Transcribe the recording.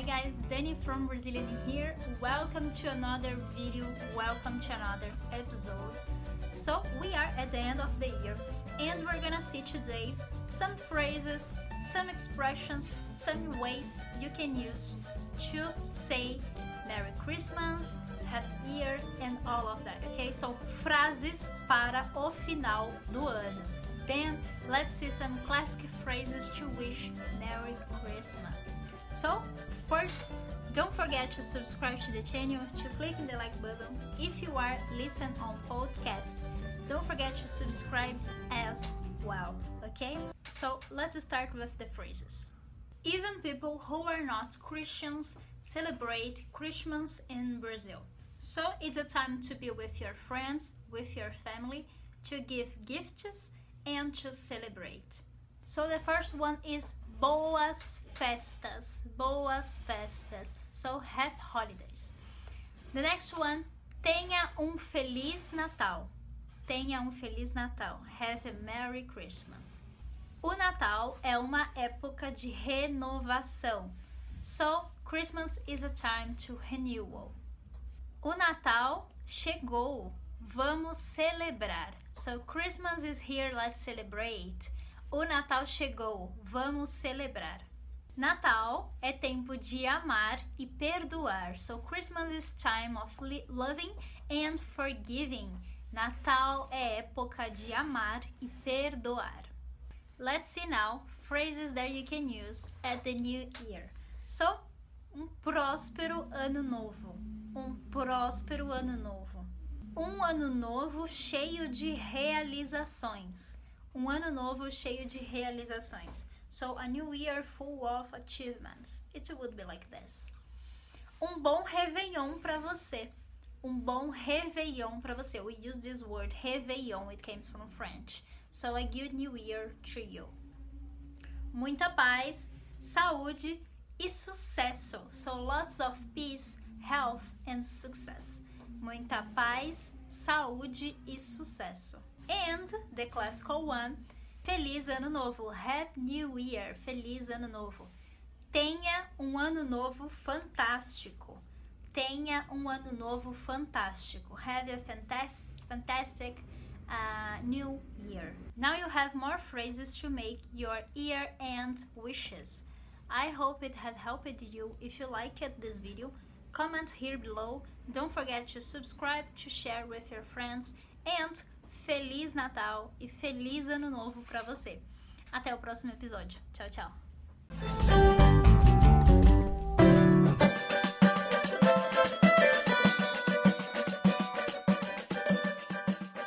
Hi guys, Danny from Brazilian here. Welcome to another video, welcome to another episode. So, we are at the end of the year and we're gonna see today some phrases, some expressions, some ways you can use to say Merry Christmas, Happy Year and all of that, okay? So, frases para o final do ano. Then, let's see some classic phrases to wish Merry Christmas. So, first, don't forget to subscribe to the channel, to click the like button. If you are listening on podcast, don't forget to subscribe as well, okay? So, let's start with the phrases. Even people who are not Christians celebrate Christmas in Brazil. So, it's a time to be with your friends, with your family, to give gifts and to celebrate. So the first one is boas festas. Boas festas. So happy holidays. The next one, tenha um feliz Natal. Tenha um feliz Natal. Have a Merry Christmas. O Natal é uma época de renovação. So Christmas is a time to renewal. O Natal chegou. Vamos celebrar. So Christmas is here, let's celebrate. O Natal chegou, vamos celebrar. Natal é tempo de amar e perdoar. So Christmas is time of loving and forgiving. Natal é época de amar e perdoar. Let's see now phrases that you can use at the new year. So, um próspero ano novo. Um próspero ano novo. Um ano novo cheio de realizações um ano novo cheio de realizações. So a new year full of achievements. It would be like this. Um bom réveillon para você. Um bom réveillon para você. We use this word réveillon, it comes from French. So a good new year to you. Muita paz, saúde e sucesso. So lots of peace, health and success. Muita paz, saúde e sucesso. And the classical one, Feliz Ano Novo, Happy New Year, Feliz Ano Novo. Tenha um ano novo fantástico. Tenha um ano novo fantástico. Have a fantastic, fantastic uh, new year. Now you have more phrases to make your year end wishes. I hope it has helped you. If you liked this video, comment here below. Don't forget to subscribe, to share with your friends, and Feliz Natal e feliz Ano Novo para você. Até o próximo episódio. Tchau, tchau.